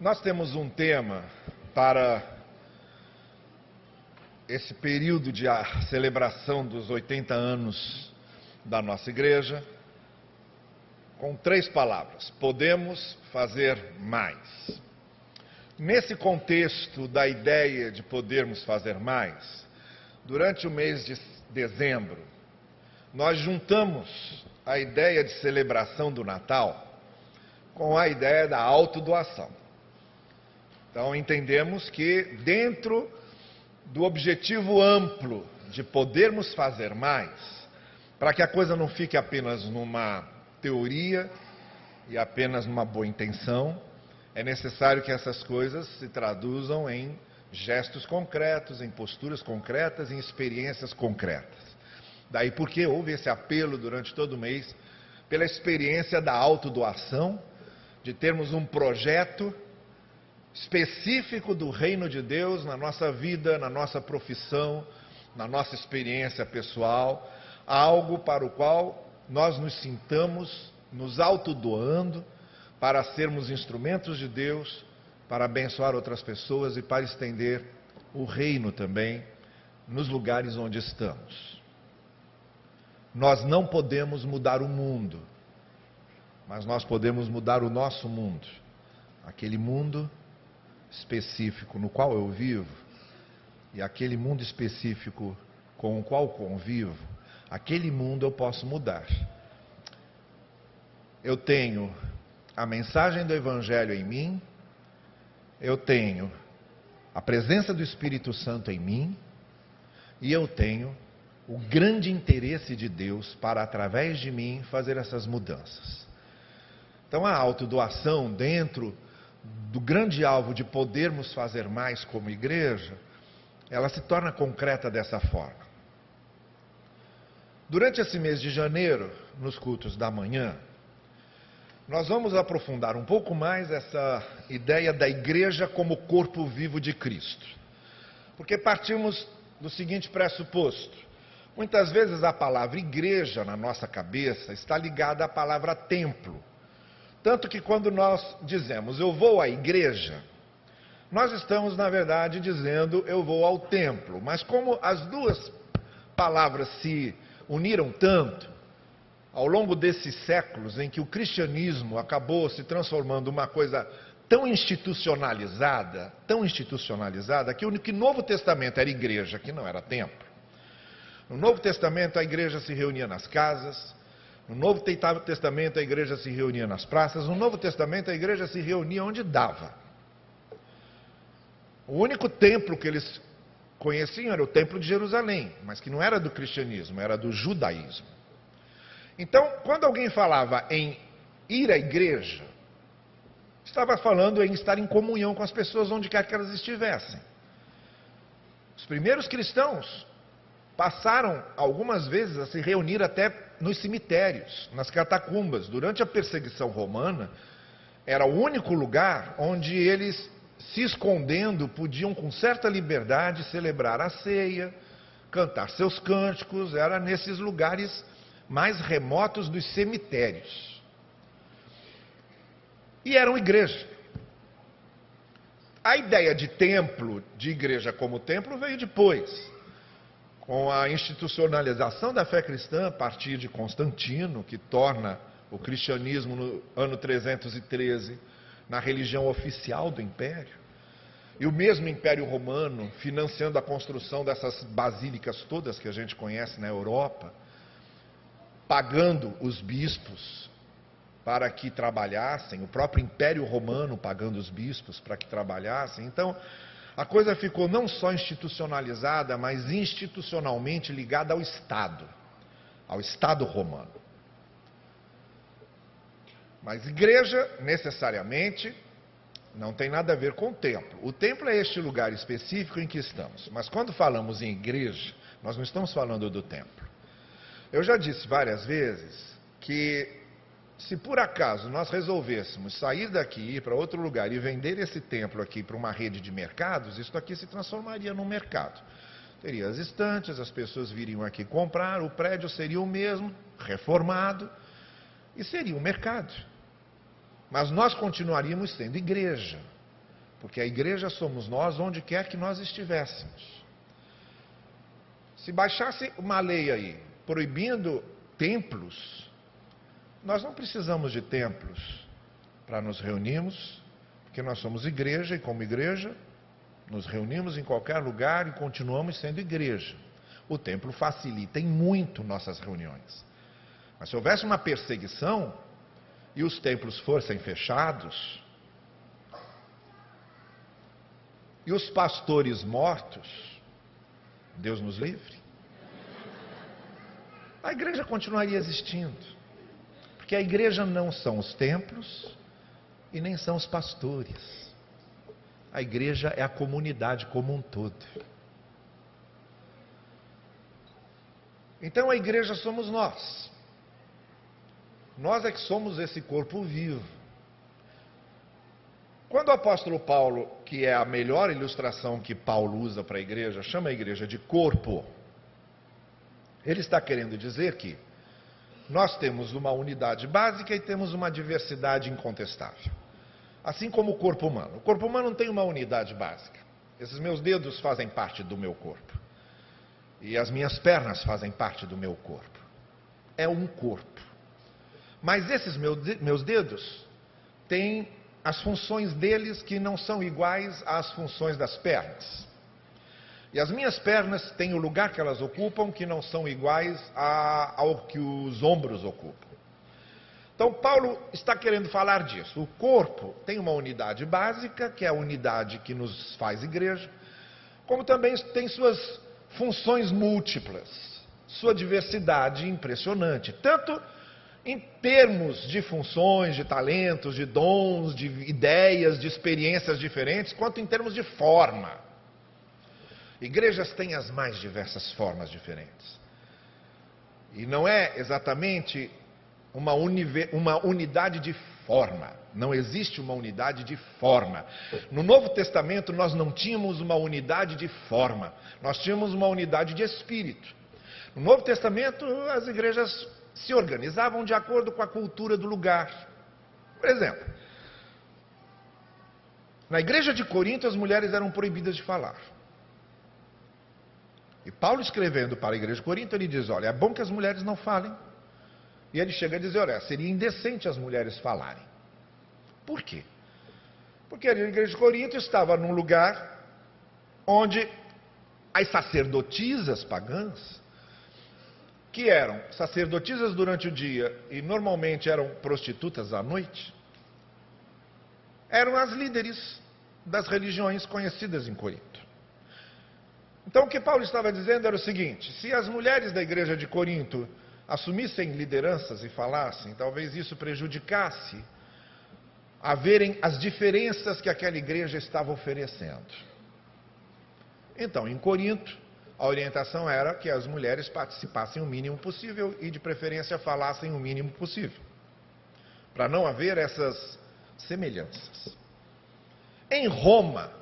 Nós temos um tema para esse período de celebração dos 80 anos da nossa igreja, com três palavras: podemos fazer mais. Nesse contexto da ideia de podermos fazer mais, durante o mês de dezembro, nós juntamos a ideia de celebração do Natal com a ideia da autodoação. Então, entendemos que dentro do objetivo amplo de podermos fazer mais, para que a coisa não fique apenas numa teoria e apenas numa boa intenção, é necessário que essas coisas se traduzam em gestos concretos, em posturas concretas, em experiências concretas. Daí porque houve esse apelo durante todo o mês pela experiência da autodoação, de termos um projeto específico do reino de Deus na nossa vida, na nossa profissão, na nossa experiência pessoal, algo para o qual nós nos sintamos nos autodoando para sermos instrumentos de Deus, para abençoar outras pessoas e para estender o reino também nos lugares onde estamos. Nós não podemos mudar o mundo, mas nós podemos mudar o nosso mundo. Aquele mundo específico no qual eu vivo e aquele mundo específico com o qual convivo, aquele mundo eu posso mudar. Eu tenho a mensagem do Evangelho em mim, eu tenho a presença do Espírito Santo em mim e eu tenho o grande interesse de Deus para, através de mim, fazer essas mudanças. Então, a autodoação dentro do grande alvo de podermos fazer mais como igreja, ela se torna concreta dessa forma. Durante esse mês de janeiro, nos cultos da manhã, nós vamos aprofundar um pouco mais essa ideia da igreja como corpo vivo de Cristo. Porque partimos do seguinte pressuposto: muitas vezes a palavra igreja na nossa cabeça está ligada à palavra templo. Tanto que quando nós dizemos eu vou à igreja, nós estamos, na verdade, dizendo eu vou ao templo. Mas como as duas palavras se uniram tanto, ao longo desses séculos em que o cristianismo acabou se transformando uma coisa tão institucionalizada, tão institucionalizada, que o Novo Testamento era igreja, que não era templo. No Novo Testamento a igreja se reunia nas casas, no Novo Testamento a igreja se reunia nas praças, no Novo Testamento a igreja se reunia onde dava. O único templo que eles conheciam era o Templo de Jerusalém, mas que não era do cristianismo, era do judaísmo. Então, quando alguém falava em ir à igreja, estava falando em estar em comunhão com as pessoas onde quer que elas estivessem. Os primeiros cristãos passaram algumas vezes a se reunir até nos cemitérios, nas catacumbas. Durante a perseguição romana, era o único lugar onde eles, se escondendo, podiam com certa liberdade celebrar a ceia, cantar seus cânticos, era nesses lugares mais remotos dos cemitérios. E eram igrejas. A ideia de templo, de igreja como templo, veio depois com a institucionalização da fé cristã a partir de Constantino, que torna o cristianismo no ano 313 na religião oficial do império, e o mesmo Império Romano financiando a construção dessas basílicas todas que a gente conhece na Europa, pagando os bispos para que trabalhassem, o próprio Império Romano pagando os bispos para que trabalhassem. Então, a coisa ficou não só institucionalizada, mas institucionalmente ligada ao Estado, ao Estado romano. Mas igreja, necessariamente, não tem nada a ver com o templo. O templo é este lugar específico em que estamos. Mas quando falamos em igreja, nós não estamos falando do templo. Eu já disse várias vezes que se por acaso nós resolvêssemos sair daqui, ir para outro lugar e vender esse templo aqui para uma rede de mercados, isso aqui se transformaria num mercado. Teria as estantes, as pessoas viriam aqui comprar, o prédio seria o mesmo, reformado, e seria um mercado. Mas nós continuaríamos sendo igreja. Porque a igreja somos nós onde quer que nós estivéssemos. Se baixasse uma lei aí proibindo templos, nós não precisamos de templos para nos reunirmos, porque nós somos igreja e, como igreja, nos reunimos em qualquer lugar e continuamos sendo igreja. O templo facilita em muito nossas reuniões. Mas se houvesse uma perseguição e os templos fossem fechados, e os pastores mortos, Deus nos livre, a igreja continuaria existindo. Porque a igreja não são os templos e nem são os pastores. A igreja é a comunidade como um todo. Então a igreja somos nós. Nós é que somos esse corpo vivo. Quando o apóstolo Paulo, que é a melhor ilustração que Paulo usa para a igreja, chama a igreja de corpo, ele está querendo dizer que nós temos uma unidade básica e temos uma diversidade incontestável. Assim como o corpo humano. O corpo humano tem uma unidade básica. Esses meus dedos fazem parte do meu corpo. E as minhas pernas fazem parte do meu corpo. É um corpo. Mas esses meus dedos têm as funções deles que não são iguais às funções das pernas. E as minhas pernas têm o lugar que elas ocupam que não são iguais ao que os ombros ocupam. Então, Paulo está querendo falar disso. O corpo tem uma unidade básica, que é a unidade que nos faz igreja, como também tem suas funções múltiplas, sua diversidade impressionante. Tanto em termos de funções, de talentos, de dons, de ideias, de experiências diferentes, quanto em termos de forma. Igrejas têm as mais diversas formas diferentes. E não é exatamente uma, uma, unidade de forma. Não existe uma unidade de forma. No Novo Testamento, nós não tínhamos uma unidade de forma, nós tínhamos uma unidade de espírito. No Novo Testamento, as igrejas se organizavam de acordo com a cultura do lugar. Por exemplo, na igreja de Corinto as mulheres eram proibidas de falar. E Paulo escrevendo para a igreja de Corinto, ele diz: Olha, é bom que as mulheres não falem. E ele chega a dizer: Olha, seria indecente as mulheres falarem. Por quê? Porque a igreja de Corinto estava num lugar onde as sacerdotisas pagãs que eram sacerdotisas durante o dia e normalmente eram prostitutas à noite, eram as líderes das religiões conhecidas em Corinto. Então o que Paulo estava dizendo era o seguinte: se as mulheres da igreja de Corinto assumissem lideranças e falassem, talvez isso prejudicasse a verem as diferenças que aquela igreja estava oferecendo. Então, em Corinto, a orientação era que as mulheres participassem o mínimo possível e, de preferência, falassem o mínimo possível, para não haver essas semelhanças. Em Roma,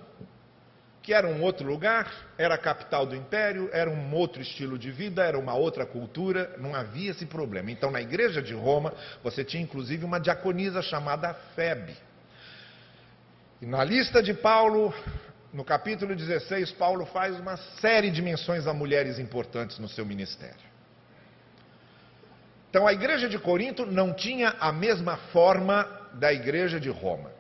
que era um outro lugar, era a capital do império, era um outro estilo de vida, era uma outra cultura, não havia esse problema. Então, na igreja de Roma, você tinha inclusive uma diaconisa chamada Febe. E na lista de Paulo, no capítulo 16, Paulo faz uma série de menções a mulheres importantes no seu ministério. Então, a igreja de Corinto não tinha a mesma forma da igreja de Roma.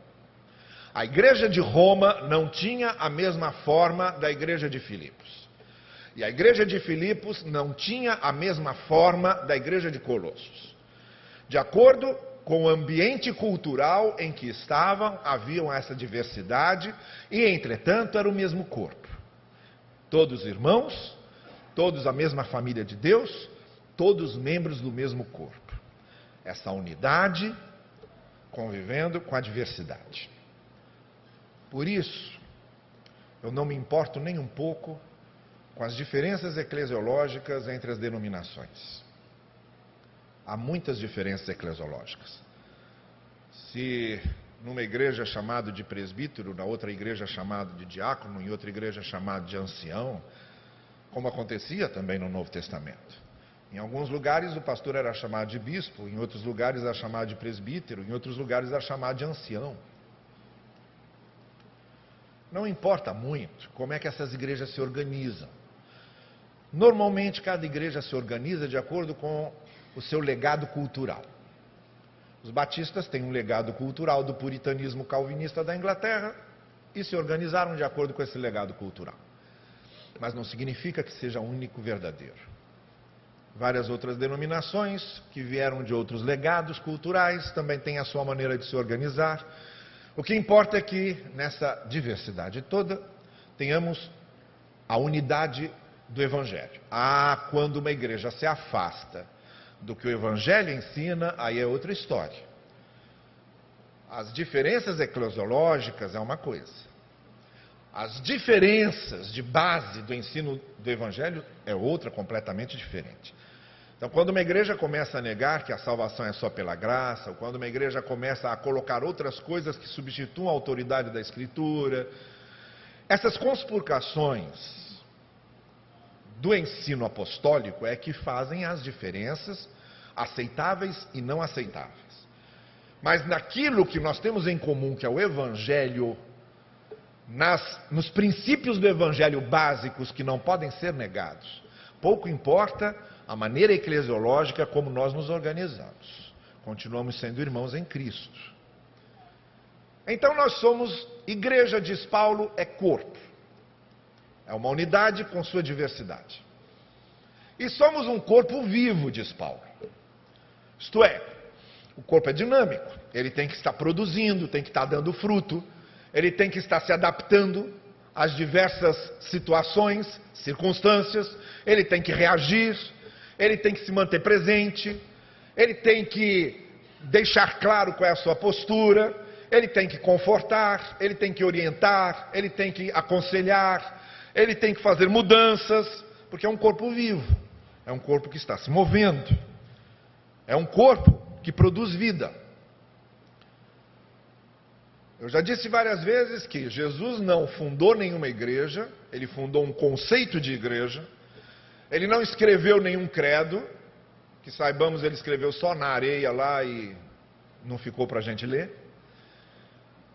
A igreja de Roma não tinha a mesma forma da igreja de Filipos. E a igreja de Filipos não tinha a mesma forma da igreja de Colossos. De acordo com o ambiente cultural em que estavam, haviam essa diversidade e, entretanto, era o mesmo corpo. Todos irmãos, todos a mesma família de Deus, todos membros do mesmo corpo. Essa unidade convivendo com a diversidade. Por isso, eu não me importo nem um pouco com as diferenças eclesiológicas entre as denominações. Há muitas diferenças eclesiológicas. Se numa igreja chamado de presbítero, na outra igreja chamado de diácono, em outra igreja chamado de ancião, como acontecia também no Novo Testamento. Em alguns lugares o pastor era chamado de bispo, em outros lugares era chamado de presbítero, em outros lugares era chamado de ancião. Não importa muito como é que essas igrejas se organizam. Normalmente, cada igreja se organiza de acordo com o seu legado cultural. Os batistas têm um legado cultural do puritanismo calvinista da Inglaterra e se organizaram de acordo com esse legado cultural. Mas não significa que seja único verdadeiro. Várias outras denominações que vieram de outros legados culturais também têm a sua maneira de se organizar. O que importa é que nessa diversidade toda tenhamos a unidade do Evangelho. Ah, quando uma igreja se afasta do que o Evangelho ensina, aí é outra história. As diferenças eclesiológicas é uma coisa. As diferenças de base do ensino do Evangelho é outra completamente diferente. Então, quando uma igreja começa a negar que a salvação é só pela graça, ou quando uma igreja começa a colocar outras coisas que substituam a autoridade da Escritura, essas conspurcações do ensino apostólico é que fazem as diferenças aceitáveis e não aceitáveis. Mas naquilo que nós temos em comum, que é o Evangelho, nas, nos princípios do Evangelho básicos que não podem ser negados, pouco importa a maneira eclesiológica como nós nos organizamos. Continuamos sendo irmãos em Cristo. Então nós somos, igreja, diz Paulo, é corpo. É uma unidade com sua diversidade. E somos um corpo vivo, diz Paulo. Isto é, o corpo é dinâmico, ele tem que estar produzindo, tem que estar dando fruto, ele tem que estar se adaptando às diversas situações, circunstâncias, ele tem que reagir, ele tem que se manter presente, ele tem que deixar claro qual é a sua postura, ele tem que confortar, ele tem que orientar, ele tem que aconselhar, ele tem que fazer mudanças, porque é um corpo vivo, é um corpo que está se movendo, é um corpo que produz vida. Eu já disse várias vezes que Jesus não fundou nenhuma igreja, ele fundou um conceito de igreja, ele não escreveu nenhum credo, que saibamos, ele escreveu só na areia lá e não ficou para a gente ler.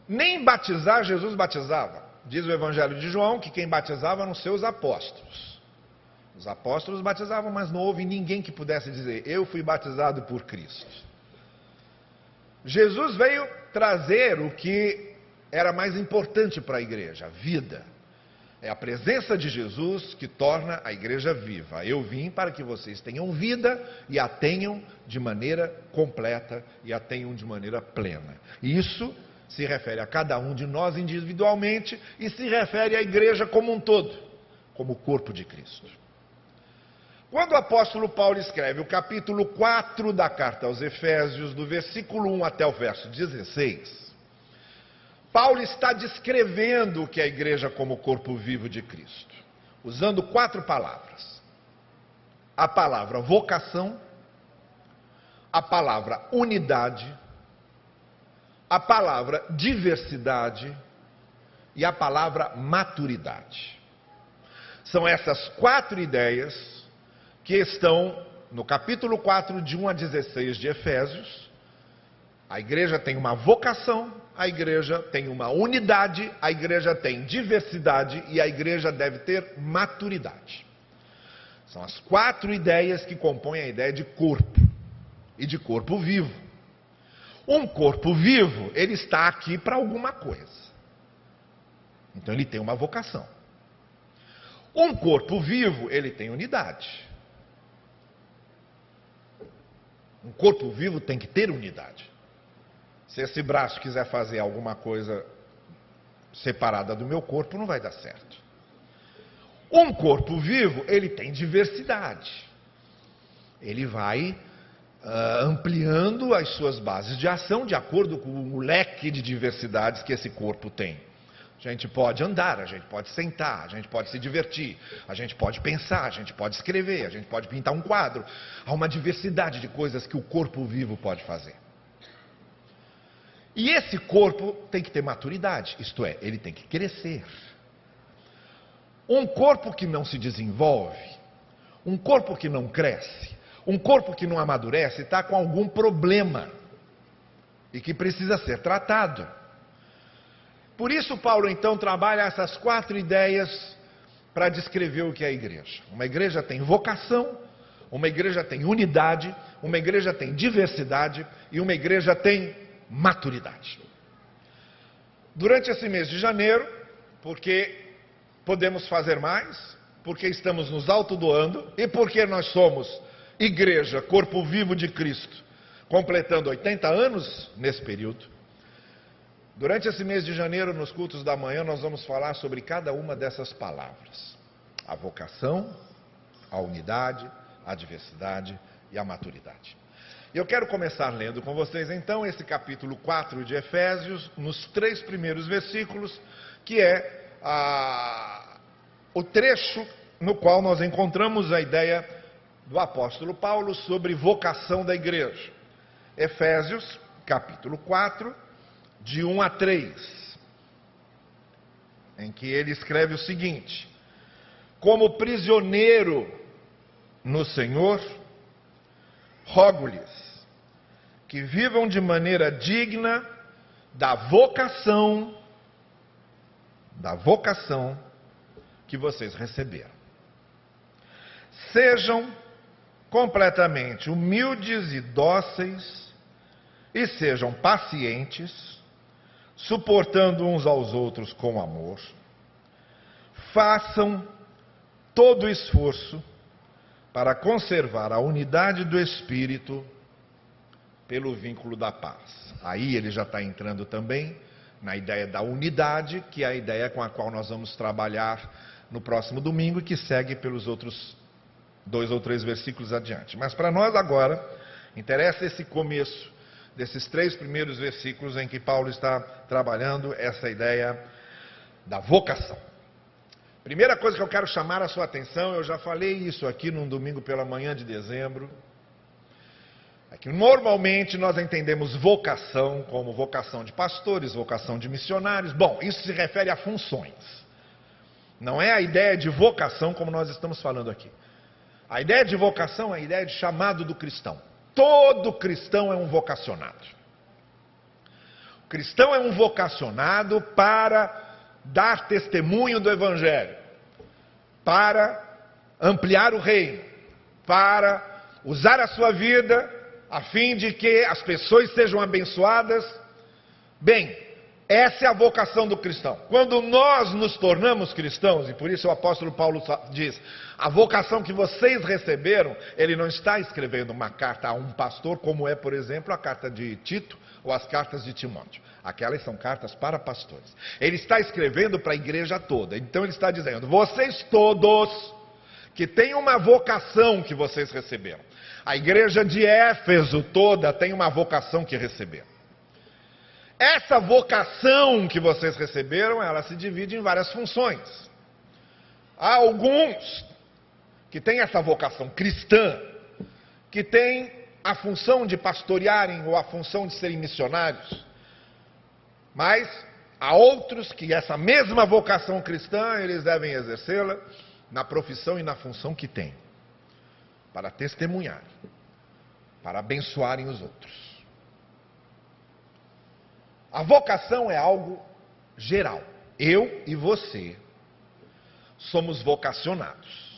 Nem batizar, Jesus batizava. Diz o Evangelho de João que quem batizava eram seus apóstolos. Os apóstolos batizavam, mas não houve ninguém que pudesse dizer: Eu fui batizado por Cristo. Jesus veio trazer o que era mais importante para a igreja: vida. É a presença de Jesus que torna a igreja viva. Eu vim para que vocês tenham vida e a tenham de maneira completa e a tenham de maneira plena. Isso se refere a cada um de nós individualmente e se refere à igreja como um todo, como o corpo de Cristo. Quando o apóstolo Paulo escreve o capítulo 4 da carta aos Efésios, do versículo 1 até o verso 16, Paulo está descrevendo o que é a igreja como corpo vivo de Cristo, usando quatro palavras: a palavra vocação, a palavra unidade, a palavra diversidade e a palavra maturidade. São essas quatro ideias que estão no capítulo 4, de 1 a 16 de Efésios. A igreja tem uma vocação, a igreja tem uma unidade, a igreja tem diversidade e a igreja deve ter maturidade. São as quatro ideias que compõem a ideia de corpo e de corpo vivo. Um corpo vivo, ele está aqui para alguma coisa. Então ele tem uma vocação. Um corpo vivo, ele tem unidade. Um corpo vivo tem que ter unidade. Se esse braço quiser fazer alguma coisa separada do meu corpo, não vai dar certo. Um corpo vivo, ele tem diversidade. Ele vai uh, ampliando as suas bases de ação de acordo com o leque de diversidades que esse corpo tem. A gente pode andar, a gente pode sentar, a gente pode se divertir, a gente pode pensar, a gente pode escrever, a gente pode pintar um quadro. Há uma diversidade de coisas que o corpo vivo pode fazer. E esse corpo tem que ter maturidade, isto é, ele tem que crescer. Um corpo que não se desenvolve, um corpo que não cresce, um corpo que não amadurece está com algum problema e que precisa ser tratado. Por isso, Paulo então trabalha essas quatro ideias para descrever o que é a igreja. Uma igreja tem vocação, uma igreja tem unidade, uma igreja tem diversidade e uma igreja tem maturidade. Durante esse mês de janeiro, porque podemos fazer mais, porque estamos nos autodoando e porque nós somos igreja, corpo vivo de Cristo, completando 80 anos nesse período. Durante esse mês de janeiro, nos cultos da manhã, nós vamos falar sobre cada uma dessas palavras: a vocação, a unidade, a diversidade e a maturidade. Eu quero começar lendo com vocês então esse capítulo 4 de Efésios, nos três primeiros versículos, que é a, o trecho no qual nós encontramos a ideia do apóstolo Paulo sobre vocação da igreja. Efésios, capítulo 4, de 1 a 3, em que ele escreve o seguinte: Como prisioneiro no Senhor, rogo-lhes que vivam de maneira digna da vocação, da vocação que vocês receberam. Sejam completamente humildes e dóceis, e sejam pacientes, suportando uns aos outros com amor. Façam todo o esforço para conservar a unidade do espírito pelo vínculo da paz. Aí ele já está entrando também na ideia da unidade, que é a ideia com a qual nós vamos trabalhar no próximo domingo e que segue pelos outros dois ou três versículos adiante. Mas para nós agora, interessa esse começo desses três primeiros versículos em que Paulo está trabalhando essa ideia da vocação. Primeira coisa que eu quero chamar a sua atenção, eu já falei isso aqui num domingo pela manhã de dezembro, é que normalmente nós entendemos vocação como vocação de pastores, vocação de missionários. Bom, isso se refere a funções. Não é a ideia de vocação como nós estamos falando aqui. A ideia de vocação é a ideia de chamado do cristão. Todo cristão é um vocacionado. O cristão é um vocacionado para dar testemunho do Evangelho, para ampliar o reino, para usar a sua vida a fim de que as pessoas sejam abençoadas. Bem, essa é a vocação do cristão. Quando nós nos tornamos cristãos, e por isso o apóstolo Paulo diz: a vocação que vocês receberam, ele não está escrevendo uma carta a um pastor, como é, por exemplo, a carta de Tito ou as cartas de Timóteo. Aquelas são cartas para pastores. Ele está escrevendo para a igreja toda. Então ele está dizendo: vocês todos que têm uma vocação que vocês receberam. A igreja de Éfeso toda tem uma vocação que receberam. Essa vocação que vocês receberam, ela se divide em várias funções. Há alguns que têm essa vocação cristã, que têm a função de pastorearem ou a função de serem missionários. Mas há outros que essa mesma vocação cristã eles devem exercê-la na profissão e na função que têm, para testemunhar, para abençoarem os outros. A vocação é algo geral. Eu e você somos vocacionados.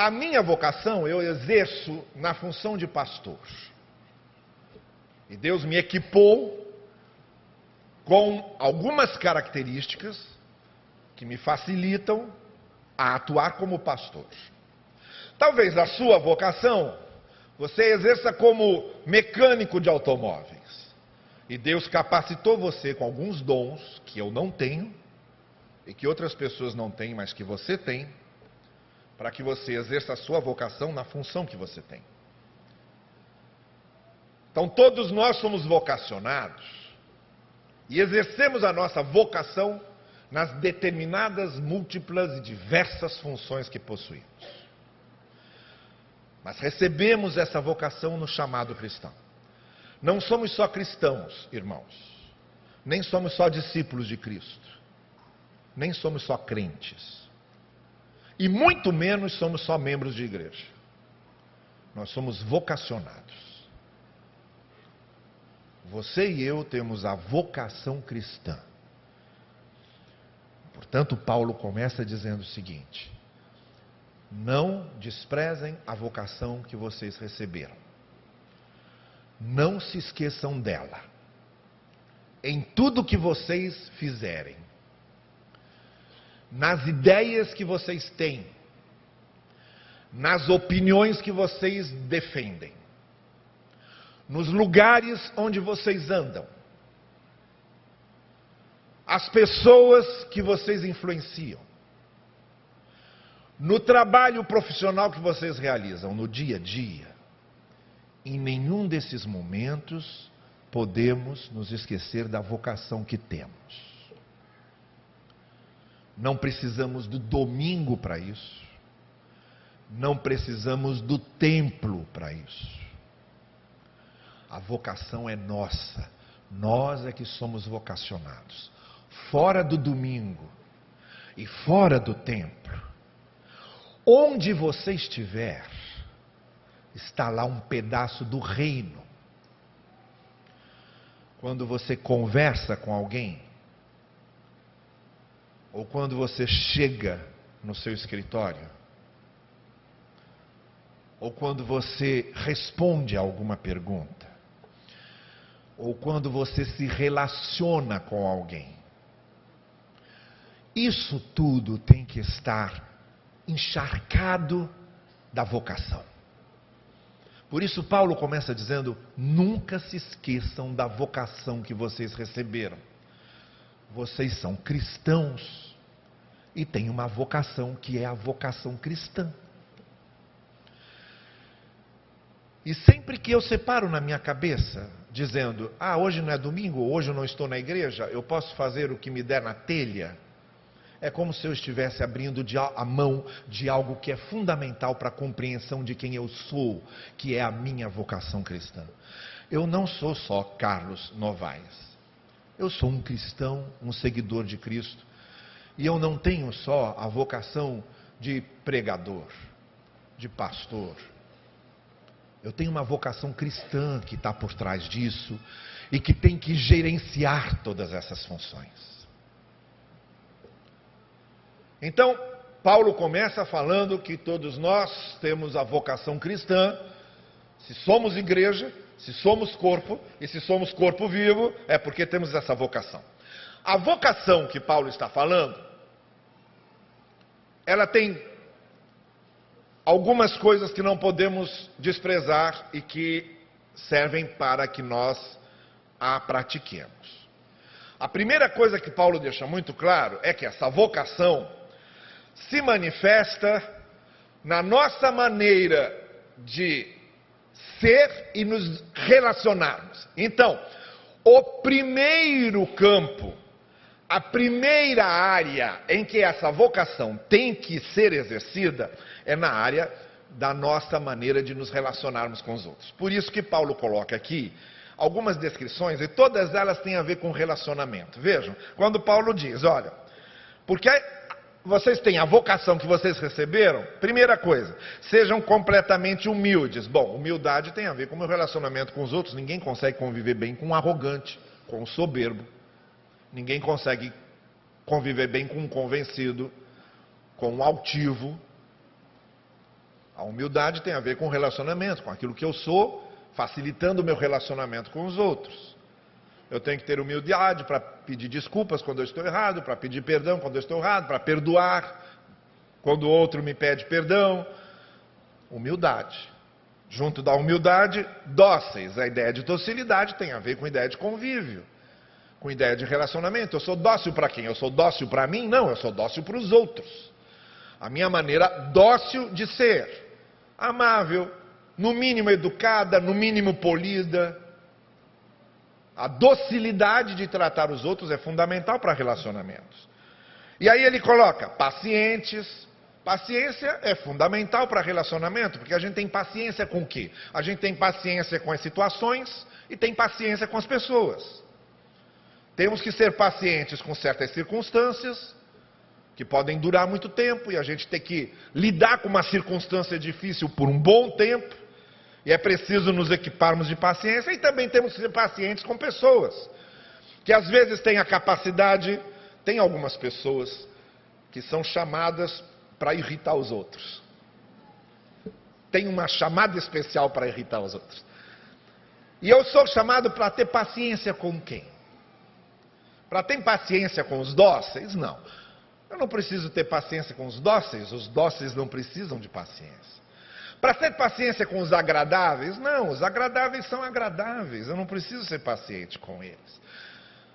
A minha vocação eu exerço na função de pastor. E Deus me equipou com algumas características que me facilitam a atuar como pastor. Talvez a sua vocação você exerça como mecânico de automóveis. E Deus capacitou você com alguns dons que eu não tenho e que outras pessoas não têm, mas que você tem, para que você exerça a sua vocação na função que você tem. Então, todos nós somos vocacionados e exercemos a nossa vocação nas determinadas, múltiplas e diversas funções que possuímos. Mas recebemos essa vocação no chamado cristão. Não somos só cristãos, irmãos. Nem somos só discípulos de Cristo. Nem somos só crentes. E muito menos somos só membros de igreja. Nós somos vocacionados. Você e eu temos a vocação cristã. Portanto, Paulo começa dizendo o seguinte: não desprezem a vocação que vocês receberam. Não se esqueçam dela. Em tudo que vocês fizerem, nas ideias que vocês têm, nas opiniões que vocês defendem, nos lugares onde vocês andam, as pessoas que vocês influenciam, no trabalho profissional que vocês realizam, no dia a dia, em nenhum desses momentos podemos nos esquecer da vocação que temos. Não precisamos do domingo para isso. Não precisamos do templo para isso. A vocação é nossa. Nós é que somos vocacionados. Fora do domingo e fora do templo, onde você estiver, está lá um pedaço do reino. Quando você conversa com alguém, ou quando você chega no seu escritório, ou quando você responde a alguma pergunta, ou quando você se relaciona com alguém. Isso tudo tem que estar encharcado da vocação. Por isso, Paulo começa dizendo: nunca se esqueçam da vocação que vocês receberam. Vocês são cristãos e têm uma vocação que é a vocação cristã. E sempre que eu separo na minha cabeça, dizendo, ah, hoje não é domingo, hoje eu não estou na igreja, eu posso fazer o que me der na telha, é como se eu estivesse abrindo a mão de algo que é fundamental para a compreensão de quem eu sou, que é a minha vocação cristã. Eu não sou só Carlos Novaes. Eu sou um cristão, um seguidor de Cristo. E eu não tenho só a vocação de pregador, de pastor. Eu tenho uma vocação cristã que está por trás disso e que tem que gerenciar todas essas funções. Então, Paulo começa falando que todos nós temos a vocação cristã, se somos igreja, se somos corpo, e se somos corpo vivo, é porque temos essa vocação. A vocação que Paulo está falando, ela tem algumas coisas que não podemos desprezar e que servem para que nós a pratiquemos. A primeira coisa que Paulo deixa muito claro é que essa vocação se manifesta na nossa maneira de ser e nos relacionarmos. Então, o primeiro campo, a primeira área em que essa vocação tem que ser exercida é na área da nossa maneira de nos relacionarmos com os outros. Por isso que Paulo coloca aqui algumas descrições e todas elas têm a ver com relacionamento. Vejam, quando Paulo diz, olha, porque vocês têm a vocação que vocês receberam, primeira coisa, sejam completamente humildes. Bom, humildade tem a ver com o meu relacionamento com os outros. Ninguém consegue conviver bem com um arrogante, com um soberbo. Ninguém consegue conviver bem com um convencido, com um altivo. A humildade tem a ver com o relacionamento, com aquilo que eu sou, facilitando o meu relacionamento com os outros. Eu tenho que ter humildade para pedir desculpas quando eu estou errado, para pedir perdão quando eu estou errado, para perdoar quando o outro me pede perdão. Humildade. Junto da humildade, dóceis. A ideia de docilidade tem a ver com a ideia de convívio, com ideia de relacionamento. Eu sou dócil para quem? Eu sou dócil para mim? Não, eu sou dócil para os outros. A minha maneira dócil de ser. Amável, no mínimo educada, no mínimo polida, a docilidade de tratar os outros é fundamental para relacionamentos. E aí ele coloca pacientes. Paciência é fundamental para relacionamento, porque a gente tem paciência com o quê? A gente tem paciência com as situações e tem paciência com as pessoas. Temos que ser pacientes com certas circunstâncias, que podem durar muito tempo, e a gente tem que lidar com uma circunstância difícil por um bom tempo, E é preciso nos equiparmos de paciência e também temos que ser pacientes com pessoas que às vezes têm a capacidade, tem algumas pessoas que são chamadas para irritar os outros. Tem uma chamada especial para irritar os outros. E eu sou chamado para ter paciência com quem? Para ter paciência com os dóceis? Não. Eu não preciso ter paciência com os dóceis, os dóceis não precisam de paciência. Para ter paciência com os agradáveis? Não, os agradáveis são agradáveis, eu não preciso ser paciente com eles.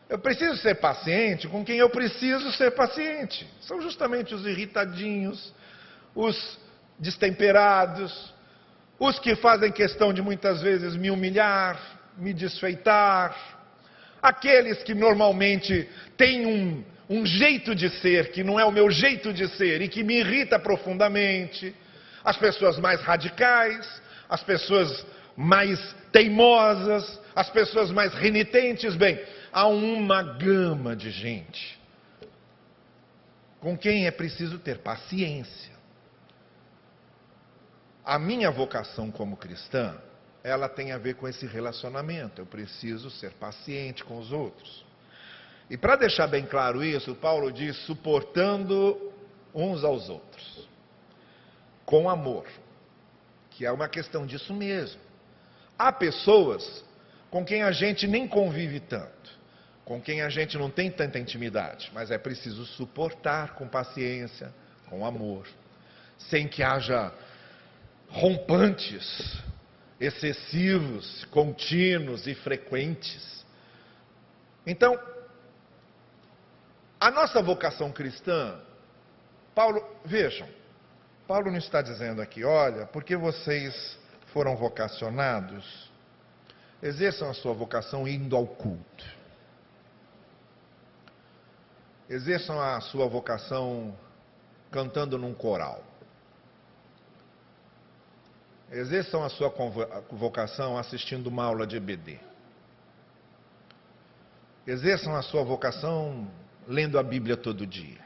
Eu preciso ser paciente com quem eu preciso ser paciente. São justamente os irritadinhos, os destemperados, os que fazem questão de muitas vezes me humilhar, me desfeitar, aqueles que normalmente têm um, um jeito de ser que não é o meu jeito de ser e que me irrita profundamente, as pessoas mais radicais, as pessoas mais teimosas, as pessoas mais renitentes. Bem, há uma gama de gente com quem é preciso ter paciência. A minha vocação como cristã, ela tem a ver com esse relacionamento. Eu preciso ser paciente com os outros. E para deixar bem claro isso, Paulo diz: suportando uns aos outros, com amor, que é uma questão disso mesmo. Há pessoas com quem a gente nem convive tanto com quem a gente não tem tanta intimidade, mas é preciso suportar com paciência, com amor, sem que haja rompantes, excessivos, contínuos e frequentes. Então, a nossa vocação cristã, Paulo, vejam, Paulo não está dizendo aqui, olha, porque vocês foram vocacionados, exerçam a sua vocação indo ao culto. Exerçam a sua vocação cantando num coral. Exerçam a sua vocação assistindo uma aula de EBD. Exerçam a sua vocação lendo a Bíblia todo dia.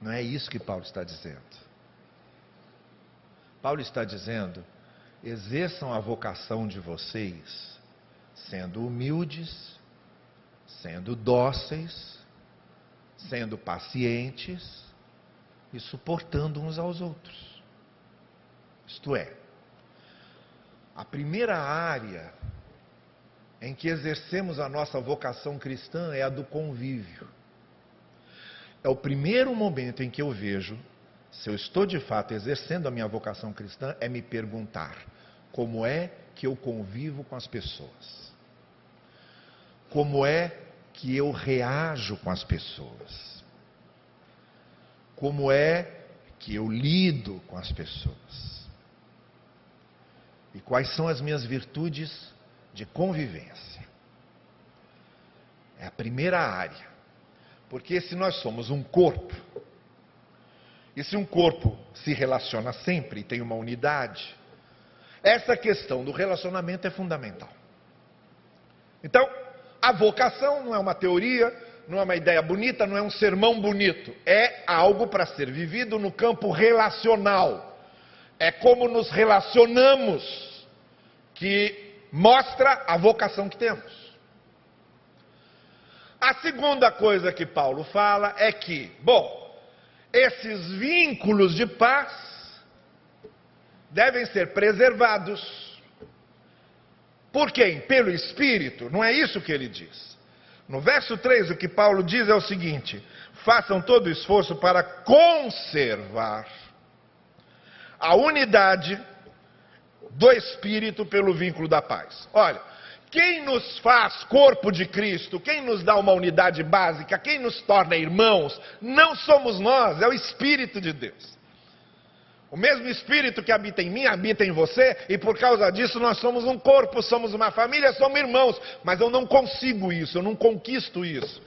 Não é isso que Paulo está dizendo. Paulo está dizendo: exerçam a vocação de vocês sendo humildes, sendo dóceis, sendo pacientes e suportando uns aos outros. Isto é, a primeira área em que exercemos a nossa vocação cristã é a do convívio. É o primeiro momento em que eu vejo se eu estou de fato exercendo a minha vocação cristã, é me perguntar como é que eu convivo com as pessoas. Como é que eu reajo com as pessoas? Como é que eu lido com as pessoas? E quais são as minhas virtudes de convivência? É a primeira área. Porque se nós somos um corpo, e se um corpo se relaciona sempre e tem uma unidade, essa questão do relacionamento é fundamental. Então, a vocação não é uma teoria, não é uma ideia bonita, não é um sermão bonito. É algo para ser vivido no campo relacional. É como nos relacionamos que mostra a vocação que temos. A segunda coisa que Paulo fala é que, bom, esses vínculos de paz devem ser preservados por quem? Pelo Espírito. Não é isso que ele diz. No verso 3, o que Paulo diz é o seguinte: façam todo o esforço para conservar a unidade do Espírito pelo vínculo da paz. Olha, quem nos faz corpo de Cristo, quem nos dá uma unidade básica, quem nos torna irmãos, não somos nós, é o Espírito de Deus. O mesmo Espírito que habita em mim habita em você, e por causa disso nós somos um corpo, somos uma família, somos irmãos. Mas eu não consigo isso, eu não conquisto isso.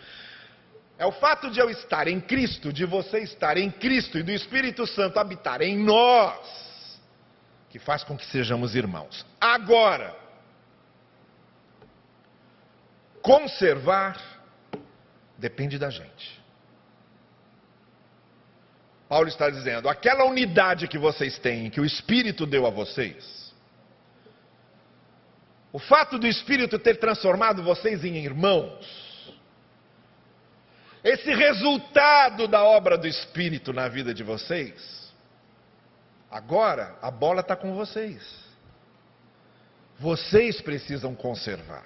É o fato de eu estar em Cristo, de você estar em Cristo e do Espírito Santo habitar em nós, que faz com que sejamos irmãos. Agora, conservar depende da gente. Paulo está dizendo: aquela unidade que vocês têm, que o Espírito deu a vocês, o fato do Espírito ter transformado vocês em irmãos, esse resultado da obra do Espírito na vida de vocês, agora a bola está com vocês. Vocês precisam conservar.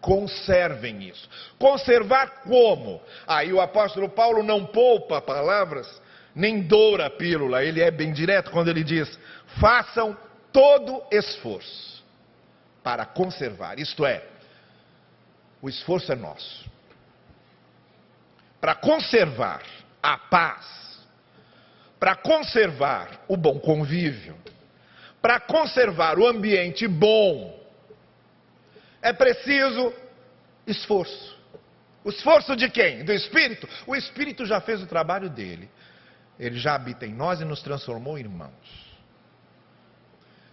Conservem isso. Conservar como? Aí o apóstolo Paulo não poupa palavras nem doura a pílula, ele é bem direto quando ele diz: façam todo esforço para conservar, isto é, o esforço é nosso. Para conservar a paz, para conservar o bom convívio, para conservar o ambiente bom, é preciso esforço. O esforço de quem? Do Espírito? O Espírito já fez o trabalho dele. Ele já habita em nós e nos transformou em irmãos.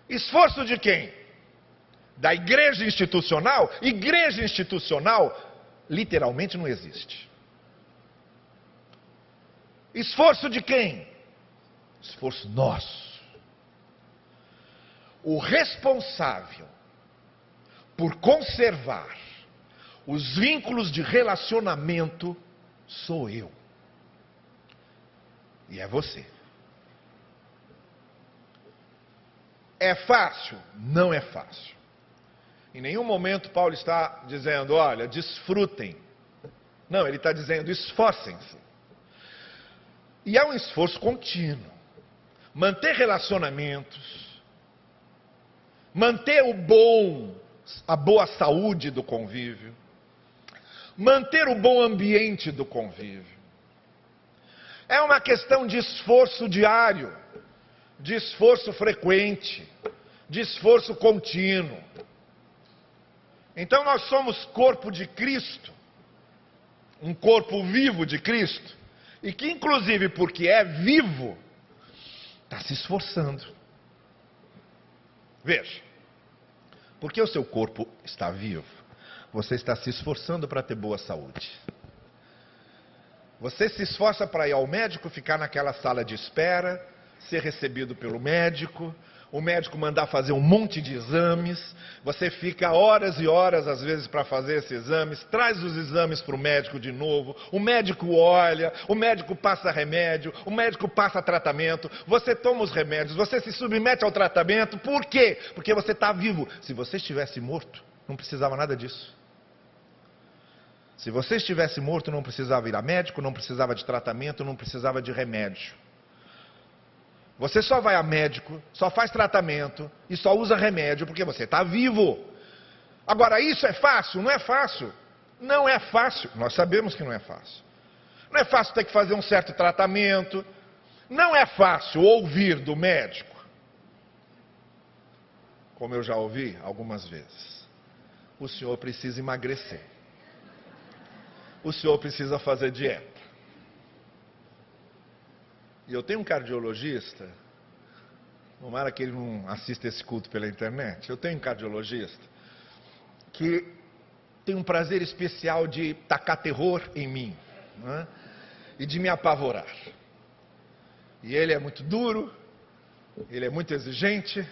Esforço de quem? Da igreja institucional? Igreja institucional literalmente não existe. Esforço de quem? Esforço nosso. O responsável por conservar os vínculos de relacionamento sou eu. E é você. É fácil? Não é fácil. Em nenhum momento Paulo está dizendo, olha, desfrutem. Não, ele está dizendo, esforcem-se. E é um esforço contínuo. Manter relacionamentos, manter o bom, a boa saúde do convívio, manter o bom ambiente do convívio é uma questão de esforço diário, de esforço frequente, de esforço contínuo. Então nós somos corpo de Cristo, um corpo vivo de Cristo, e que, inclusive, porque é vivo, está se esforçando. Veja, porque o seu corpo está vivo, você está se esforçando para ter boa saúde. Você se esforça para ir ao médico, ficar naquela sala de espera, ser recebido pelo médico, o médico mandar fazer um monte de exames, você fica horas e horas às vezes para fazer esses exames, traz os exames para o médico de novo, o médico olha, o médico passa remédio, o médico passa tratamento, você toma os remédios, você se submete ao tratamento, por quê? Porque você está vivo. Se você estivesse morto, não precisava nada disso. Se você estivesse morto, não precisava ir a médico, não precisava de tratamento, não precisava de remédio. Você só vai a médico, só faz tratamento e só usa remédio porque você está vivo. Agora, isso é fácil? Não é fácil. Não é fácil. Nós sabemos que não é fácil. Não é fácil ter que fazer um certo tratamento. Não é fácil ouvir do médico. Como eu já ouvi algumas vezes. O senhor precisa emagrecer o senhor precisa fazer dieta. E eu tenho um cardiologista, tomara que ele não assista esse culto pela internet, eu tenho um cardiologista que tem um prazer especial de tacar terror em mim né? e de me apavorar. E ele é muito duro, ele é muito exigente.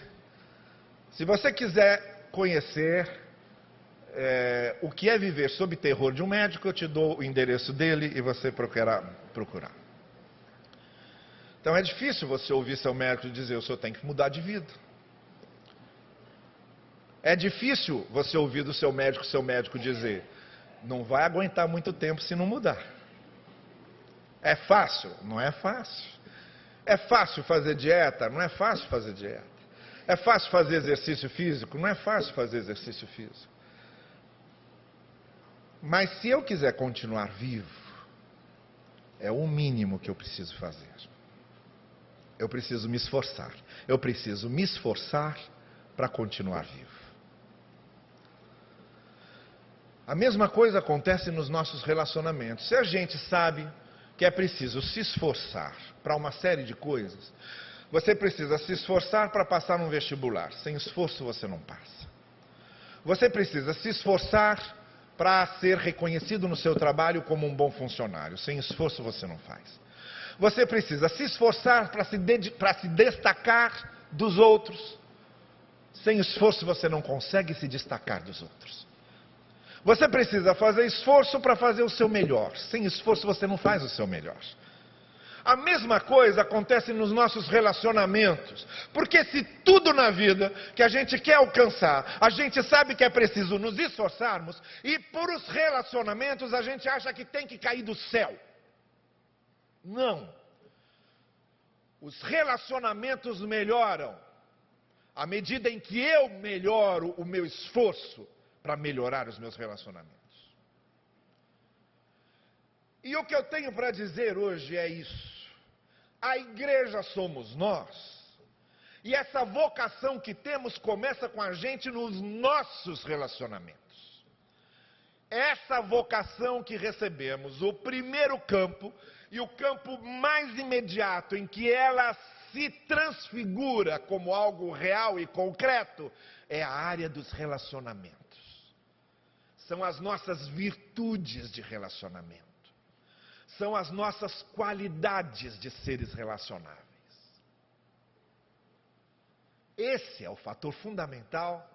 Se você quiser conhecer é, o que é viver sob terror de um médico, eu te dou o endereço dele e você procurará procurar. Então é difícil você ouvir seu médico dizer: o senhor tem que mudar de vida. É difícil você ouvir do seu médico, seu médico dizer: não vai aguentar muito tempo se não mudar. É fácil? Não é fácil. É fácil fazer dieta? Não é fácil fazer dieta. É fácil fazer exercício físico? Não é fácil fazer exercício físico. Mas se eu quiser continuar vivo, é o mínimo que eu preciso fazer. Eu preciso me esforçar. Eu preciso me esforçar para continuar vivo. A mesma coisa acontece nos nossos relacionamentos. Se a gente sabe que é preciso se esforçar para uma série de coisas, você precisa se esforçar para passar num vestibular. Sem esforço você não passa. Você precisa se esforçar para ser reconhecido no seu trabalho como um bom funcionário. Sem esforço você não faz. Você precisa se esforçar para se, se destacar dos outros. Sem esforço você não consegue se destacar dos outros. Você precisa fazer esforço para fazer o seu melhor. Sem esforço você não faz o seu melhor. A mesma coisa acontece nos nossos relacionamentos. Porque se tudo na vida que a gente quer alcançar, a gente sabe que é preciso nos esforçarmos, e por os relacionamentos a gente acha que tem que cair do céu. Não. Os relacionamentos melhoram à medida em que eu melhoro o meu esforço para melhorar os meus relacionamentos. E o que eu tenho para dizer hoje é isso. A igreja somos nós. E essa vocação que temos começa com a gente nos nossos relacionamentos. Essa vocação que recebemos, o primeiro campo e o campo mais imediato em que ela se transfigura como algo real e concreto, é a área dos relacionamentos. São as nossas virtudes de relacionamento são as nossas qualidades de seres relacionáveis. Esse é o fator fundamental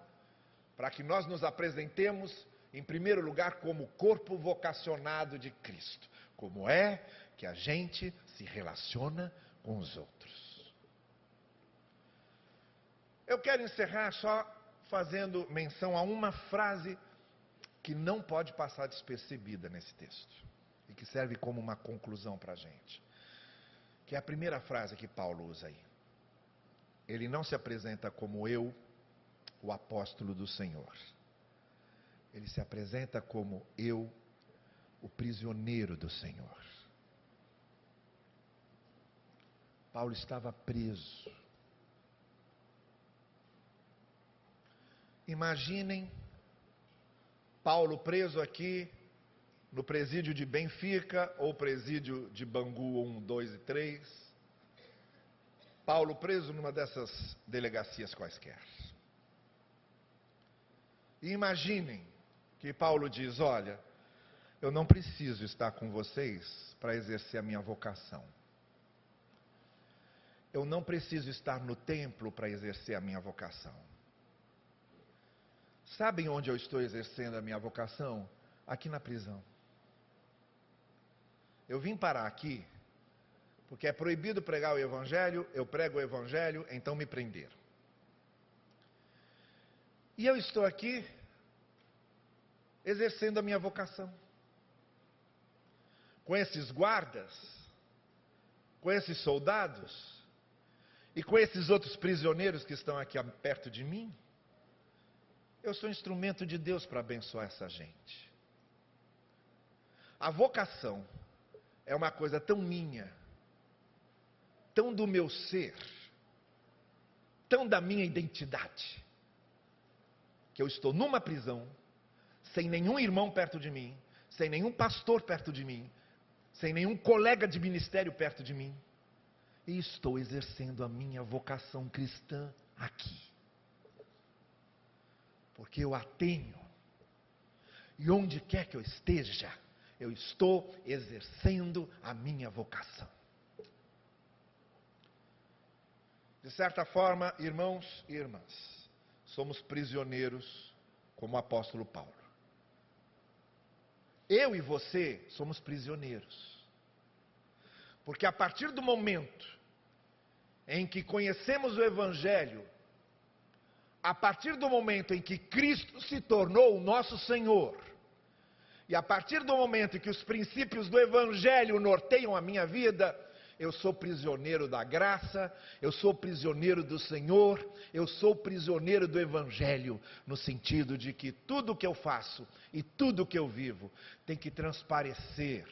para que nós nos apresentemos, em primeiro lugar, como corpo vocacionado de Cristo. Como é que a gente se relaciona com os outros. Eu quero encerrar só fazendo menção a uma frase que não pode passar despercebida nesse texto e que serve como uma conclusão para a gente. Que é a primeira frase que Paulo usa aí. Ele não se apresenta como eu, o apóstolo do Senhor. Ele se apresenta como eu, o prisioneiro do Senhor. Paulo estava preso. Imaginem Paulo preso aqui no presídio de Benfica ou presídio de Bangu 1, 2 e 3. Paulo preso numa dessas delegacias quaisquer. E imaginem que Paulo diz: Olha, eu não preciso estar com vocês para exercer a minha vocação. Eu não preciso estar no templo para exercer a minha vocação. Sabem onde eu estou exercendo a minha vocação? Aqui na prisão. Eu vim parar aqui porque é proibido pregar o Evangelho, eu prego o Evangelho, então me prenderam. E eu estou aqui exercendo a minha vocação. Com esses guardas, com esses soldados e com esses outros prisioneiros que estão aqui perto de mim, eu sou instrumento de Deus para abençoar essa gente. A vocação é uma coisa tão minha, tão do meu ser, tão da minha identidade, que eu estou numa prisão, sem nenhum irmão perto de mim, sem nenhum pastor perto de mim, sem nenhum colega de ministério perto de mim, e estou exercendo a minha vocação cristã aqui. Porque eu a tenho. E onde quer que eu esteja, eu estou exercendo a minha vocação. De certa forma, irmãos e irmãs, somos prisioneiros como o apóstolo Paulo. Eu e você somos prisioneiros. Porque a partir do momento em que conhecemos o Evangelho, a partir do momento em que Cristo se tornou o nosso Senhor, e a partir do momento em que os princípios do Evangelho norteiam a minha vida, eu sou prisioneiro da graça, eu sou prisioneiro do Senhor, eu sou prisioneiro do Evangelho, no sentido de que tudo que eu faço e tudo que eu vivo tem que transparecer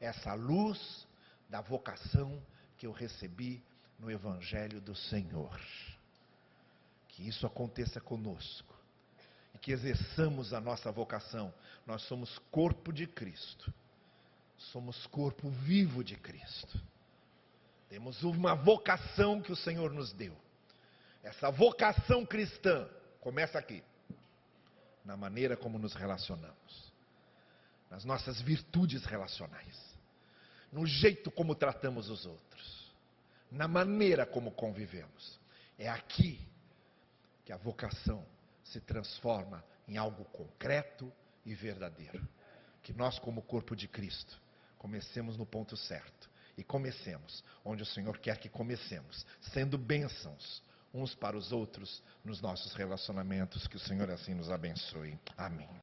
essa luz da vocação que eu recebi no Evangelho do Senhor. Que isso aconteça conosco e que exerçamos a nossa vocação. Nós somos corpo de Cristo. Somos corpo vivo de Cristo. Temos uma vocação que o Senhor nos deu. Essa vocação cristã começa aqui, na maneira como nos relacionamos, nas nossas virtudes relacionais. No jeito como tratamos os outros, na maneira como convivemos. É aqui que a vocação se transforma em algo concreto e verdadeiro. Que nós, como corpo de Cristo, comecemos no ponto certo e comecemos onde o Senhor quer que comecemos, sendo bênçãos uns para os outros nos nossos relacionamentos. Que o Senhor assim nos abençoe. Amém.